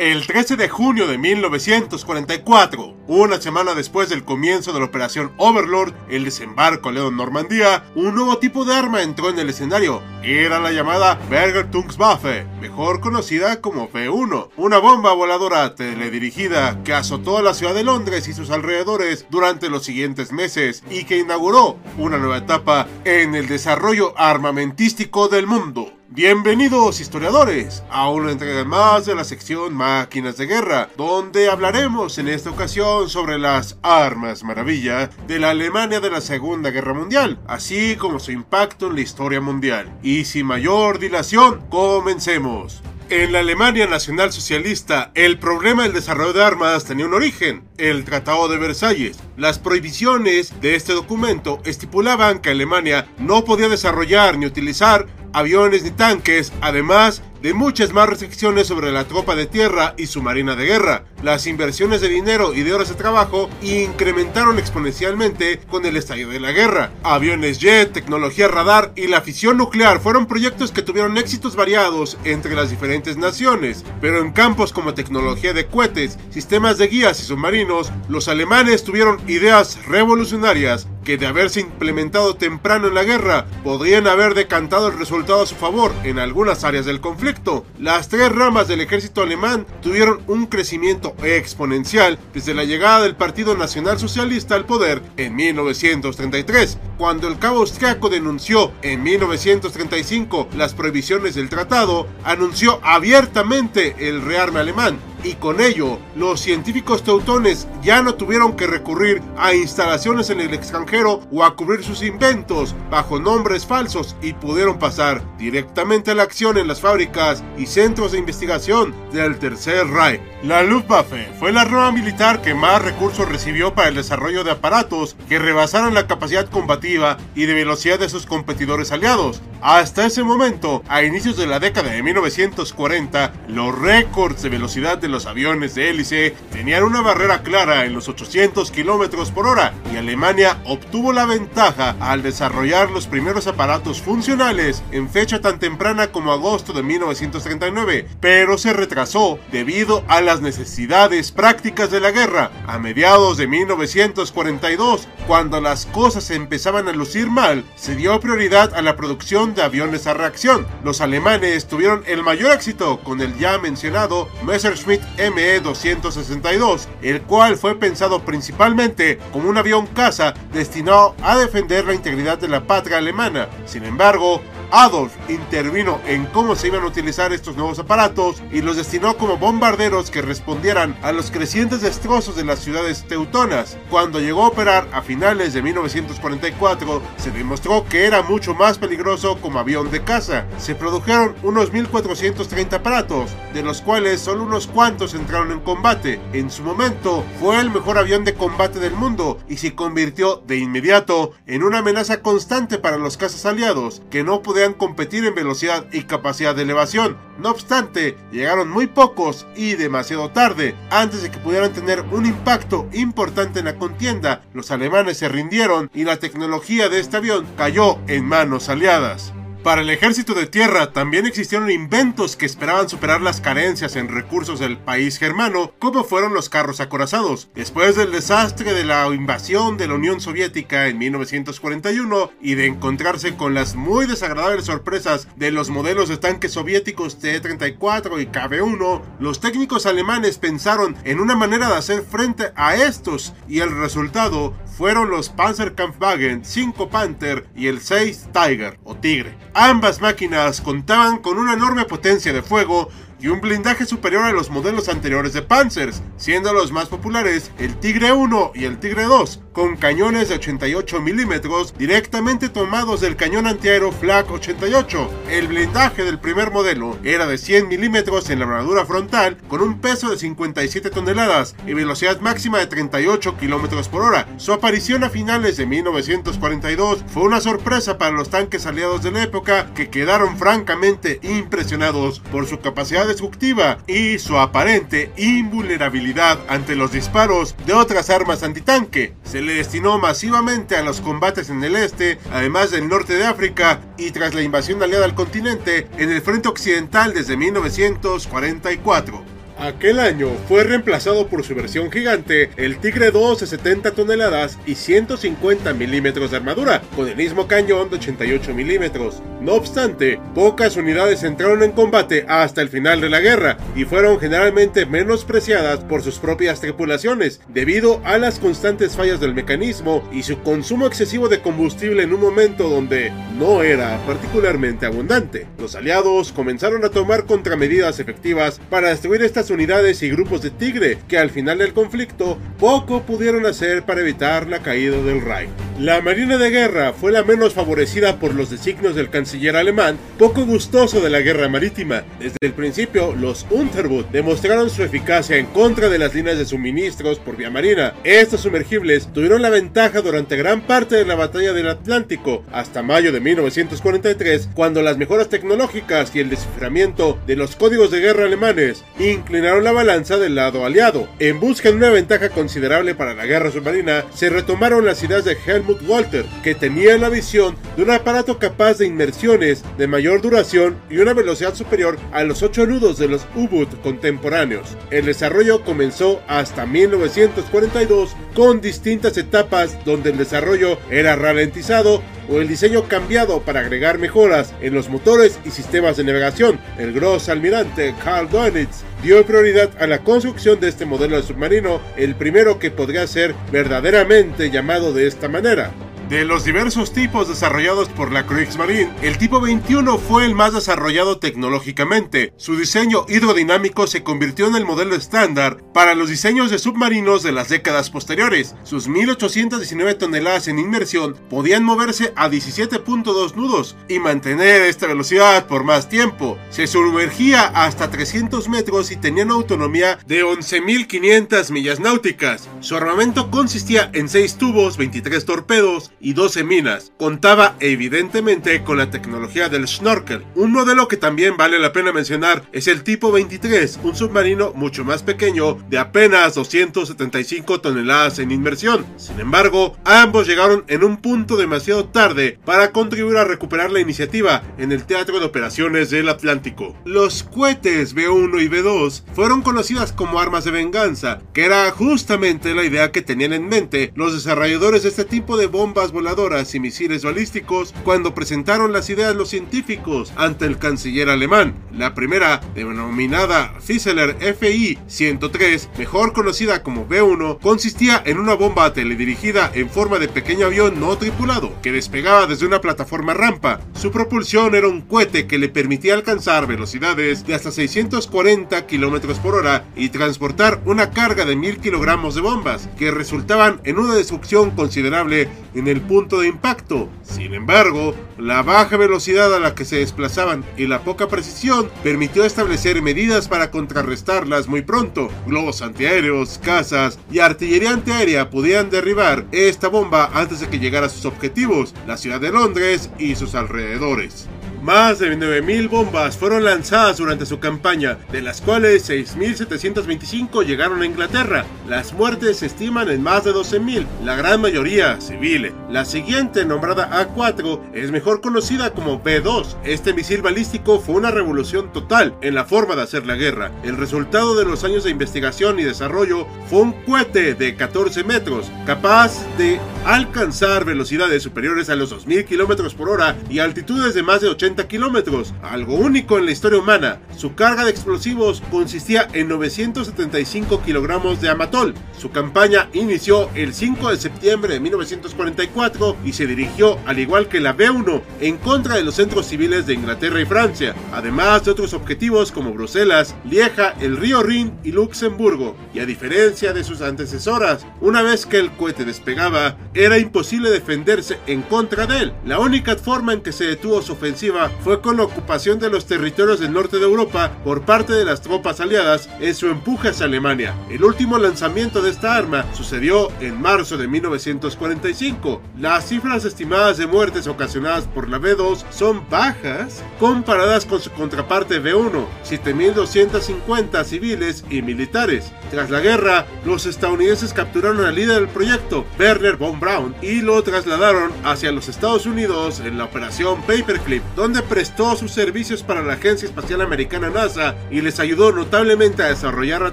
El 13 de junio de 1944, una semana después del comienzo de la operación Overlord, el desembarco a León Normandía, un nuevo tipo de arma entró en el escenario. Era la llamada Bergertungswaffe, mejor conocida como F-1, una bomba voladora teledirigida que azotó a la ciudad de Londres y sus alrededores durante los siguientes meses y que inauguró una nueva etapa en el desarrollo armamentístico del mundo. Bienvenidos historiadores a una entrega más de la sección Máquinas de Guerra, donde hablaremos en esta ocasión sobre las armas maravilla de la Alemania de la Segunda Guerra Mundial, así como su impacto en la historia mundial. Y sin mayor dilación, comencemos. En la Alemania Nacional Socialista, el problema del desarrollo de armas tenía un origen, el Tratado de Versalles. Las prohibiciones de este documento estipulaban que Alemania no podía desarrollar ni utilizar aviones ni tanques, además de muchas más restricciones sobre la tropa de tierra y su marina de guerra. Las inversiones de dinero y de horas de trabajo incrementaron exponencialmente con el estallido de la guerra. Aviones jet, tecnología radar y la fisión nuclear fueron proyectos que tuvieron éxitos variados entre las diferentes naciones, pero en campos como tecnología de cohetes, sistemas de guías y submarinos, los alemanes tuvieron ideas revolucionarias que de haberse implementado temprano en la guerra podrían haber decantado el resultado a su favor en algunas áreas del conflicto. Las tres ramas del ejército alemán tuvieron un crecimiento exponencial desde la llegada del Partido Nacional Socialista al poder en 1933, cuando el cabo austriaco denunció en 1935 las prohibiciones del tratado, anunció abiertamente el rearme alemán y con ello los científicos teutones ya no tuvieron que recurrir a instalaciones en el extranjero o a cubrir sus inventos bajo nombres falsos y pudieron pasar directamente a la acción en las fábricas y centros de investigación del Tercer Reich. La Luftwaffe fue la rama militar que más recursos recibió para el desarrollo de aparatos que rebasaron la capacidad combativa y de velocidad de sus competidores aliados. Hasta ese momento, a inicios de la década de 1940, los récords de velocidad de los aviones de hélice tenían una barrera clara en los 800 km por hora y Alemania obtuvo la ventaja al desarrollar los primeros aparatos funcionales en fecha tan temprana como agosto de 1939, pero se retrasó debido a las necesidades prácticas de la guerra. A mediados de 1942, cuando las cosas empezaban a lucir mal, se dio prioridad a la producción de aviones a reacción. Los alemanes tuvieron el mayor éxito con el ya mencionado Messerschmitt ME-262, el cual fue pensado principalmente como un avión caza destinado a defender la integridad de la patria alemana. Sin embargo, Adolf intervino en cómo se iban a utilizar estos nuevos aparatos y los destinó como bombarderos que respondieran a los crecientes destrozos de las ciudades teutonas. Cuando llegó a operar a finales de 1944, se demostró que era mucho más peligroso como avión de caza. Se produjeron unos 1430 aparatos, de los cuales solo unos cuantos entraron en combate. En su momento, fue el mejor avión de combate del mundo y se convirtió de inmediato en una amenaza constante para los cazas aliados, que no pudieron competir en velocidad y capacidad de elevación. No obstante, llegaron muy pocos y demasiado tarde. Antes de que pudieran tener un impacto importante en la contienda, los alemanes se rindieron y la tecnología de este avión cayó en manos aliadas. Para el ejército de tierra también existieron inventos que esperaban superar las carencias en recursos del país germano, como fueron los carros acorazados. Después del desastre de la invasión de la Unión Soviética en 1941 y de encontrarse con las muy desagradables sorpresas de los modelos de tanques soviéticos T-34 y KB-1, los técnicos alemanes pensaron en una manera de hacer frente a estos y el resultado fueron los Panzerkampfwagen 5 Panther y el 6 Tiger o Tigre. Ambas máquinas contaban con una enorme potencia de fuego y un blindaje superior a los modelos anteriores de Panzers, siendo los más populares el Tigre 1 y el Tigre 2, con cañones de 88 milímetros directamente tomados del cañón antiaéreo Flak 88. El blindaje del primer modelo era de 100 milímetros en la armadura frontal con un peso de 57 toneladas y velocidad máxima de 38 kilómetros por hora. Su aparición a finales de 1942 fue una sorpresa para los tanques aliados de la época que quedaron francamente impresionados por su capacidad destructiva y su aparente invulnerabilidad ante los disparos de otras armas antitanque. Se le destinó masivamente a los combates en el este, además del norte de África, y tras la invasión aliada al continente en el frente occidental desde 1944. Aquel año fue reemplazado por su versión gigante, el Tigre 2 de 70 toneladas y 150 milímetros de armadura, con el mismo cañón de 88 milímetros. No obstante, pocas unidades entraron en combate hasta el final de la guerra y fueron generalmente menospreciadas por sus propias tripulaciones, debido a las constantes fallas del mecanismo y su consumo excesivo de combustible en un momento donde no era particularmente abundante. Los aliados comenzaron a tomar contramedidas efectivas para destruir estas unidades y grupos de Tigre que al final del conflicto poco pudieron hacer para evitar la caída del Reich. La Marina de Guerra fue la menos favorecida por los designios del canciller alemán, poco gustoso de la guerra marítima. Desde el principio, los Unterboot demostraron su eficacia en contra de las líneas de suministros por vía marina. Estos sumergibles tuvieron la ventaja durante gran parte de la batalla del Atlántico, hasta mayo de 1943, cuando las mejoras tecnológicas y el desciframiento de los códigos de guerra alemanes inclinaron la balanza del lado aliado. En busca de una ventaja considerable para la guerra submarina, se retomaron las ideas de Helmut Walter, que tenía la visión de un aparato capaz de inmersiones de mayor duración y una velocidad superior a los 8 nudos de los U-Boot contemporáneos. El desarrollo comenzó hasta 1942 con distintas etapas donde el desarrollo era ralentizado o el diseño cambiado para agregar mejoras en los motores y sistemas de navegación. El Gross almirante Karl Dönitz dio prioridad a la construcción de este modelo de submarino, el primero que podría ser verdaderamente llamado de esta manera. De los diversos tipos desarrollados por la Kriegsmarine, el tipo 21 fue el más desarrollado tecnológicamente. Su diseño hidrodinámico se convirtió en el modelo estándar para los diseños de submarinos de las décadas posteriores. Sus 1819 toneladas en inmersión podían moverse a 17.2 nudos y mantener esta velocidad por más tiempo. Se sumergía hasta 300 metros y tenía una autonomía de 11.500 millas náuticas. Su armamento consistía en 6 tubos, 23 torpedos, y 12 minas. Contaba evidentemente con la tecnología del snorkel. Un modelo que también vale la pena mencionar es el tipo 23, un submarino mucho más pequeño de apenas 275 toneladas en inmersión. Sin embargo, ambos llegaron en un punto demasiado tarde para contribuir a recuperar la iniciativa en el teatro de operaciones del Atlántico. Los cohetes B1 y B2 fueron conocidas como armas de venganza, que era justamente la idea que tenían en mente los desarrolladores de este tipo de bombas voladoras y misiles balísticos cuando presentaron las ideas los científicos ante el canciller alemán. La primera, denominada Fieseler FI 103, mejor conocida como B1, consistía en una bomba teledirigida en forma de pequeño avión no tripulado que despegaba desde una plataforma rampa. Su propulsión era un cohete que le permitía alcanzar velocidades de hasta 640 km por hora y transportar una carga de 1000 kilogramos de bombas, que resultaban en una destrucción considerable en el punto de impacto. Sin embargo, la baja velocidad a la que se desplazaban y la poca precisión permitió establecer medidas para contrarrestarlas muy pronto. Globos antiaéreos, cazas y artillería antiaérea podían derribar esta bomba antes de que llegara a sus objetivos, la ciudad de Londres y sus alrededores. Más de 9.000 bombas fueron lanzadas durante su campaña, de las cuales 6.725 llegaron a Inglaterra. Las muertes se estiman en más de 12.000, la gran mayoría civiles. La siguiente, nombrada A4, es mejor conocida como B2. Este misil balístico fue una revolución total en la forma de hacer la guerra. El resultado de los años de investigación y desarrollo fue un cohete de 14 metros, capaz de alcanzar velocidades superiores a los 2.000 km por hora y altitudes de más de 80 80 kilómetros, algo único en la historia humana. Su carga de explosivos consistía en 975 kilogramos de amatol. Su campaña inició el 5 de septiembre de 1944 y se dirigió, al igual que la B-1, en contra de los centros civiles de Inglaterra y Francia, además de otros objetivos como Bruselas, Lieja, el río Rin y Luxemburgo. Y a diferencia de sus antecesoras, una vez que el cohete despegaba, era imposible defenderse en contra de él. La única forma en que se detuvo su ofensiva fue con la ocupación de los territorios del norte de Europa por parte de las tropas aliadas en su empuje hacia Alemania. El último lanzamiento de esta arma sucedió en marzo de 1945. Las cifras estimadas de muertes ocasionadas por la B-2 son bajas comparadas con su contraparte B-1, 7.250 civiles y militares. Tras la guerra, los estadounidenses capturaron al líder del proyecto, Werner von Braun, y lo trasladaron hacia los Estados Unidos en la operación Paperclip, donde prestó sus servicios para la Agencia Espacial Americana NASA y les ayudó notablemente a desarrollar la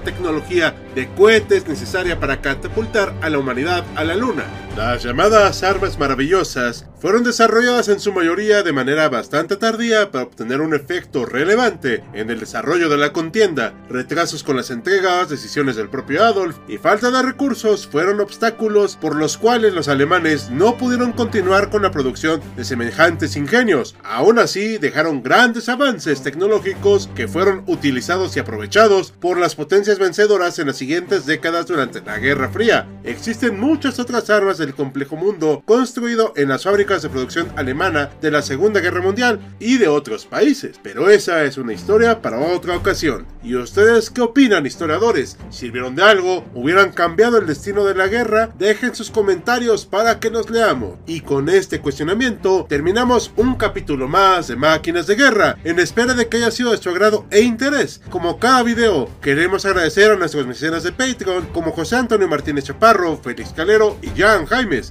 tecnología de cohetes necesaria para catapultar a la humanidad a la Luna. Las llamadas armas maravillosas fueron desarrolladas en su mayoría de manera bastante tardía para obtener un efecto relevante en el desarrollo de la contienda. Retrasos con las entregas, decisiones del propio Adolf y falta de recursos fueron obstáculos por los cuales los alemanes no pudieron continuar con la producción de semejantes ingenios. Aún así, dejaron grandes avances tecnológicos que fueron utilizados y aprovechados por las potencias vencedoras en las siguientes décadas durante la Guerra Fría. Existen muchas otras armas del complejo mundo construido en las fábricas de producción alemana de la Segunda Guerra Mundial y de otros países, pero esa es una historia para otra ocasión. ¿Y ustedes qué opinan, historiadores? ¿Sirvieron de algo? ¿Hubieran cambiado el destino de la guerra? Dejen sus comentarios para que nos leamos. Y con este cuestionamiento terminamos un capítulo más de Máquinas de Guerra, en espera de que haya sido de su agrado e interés. Como cada video, queremos agradecer a nuestros mecenas de Patreon como José Antonio Martínez Chaparro, Félix Calero y Jan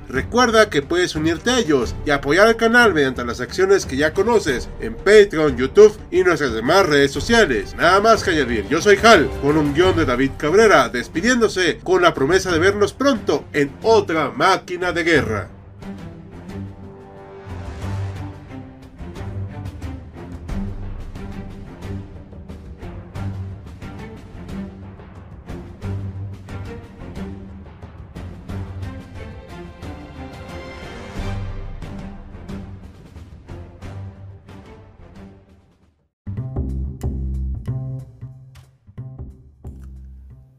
Recuerda que puedes unirte a ellos y apoyar al canal mediante las acciones que ya conoces en Patreon, YouTube y nuestras demás redes sociales. Nada más que añadir, yo soy Hal, con un guion de David Cabrera, despidiéndose con la promesa de vernos pronto en otra máquina de guerra.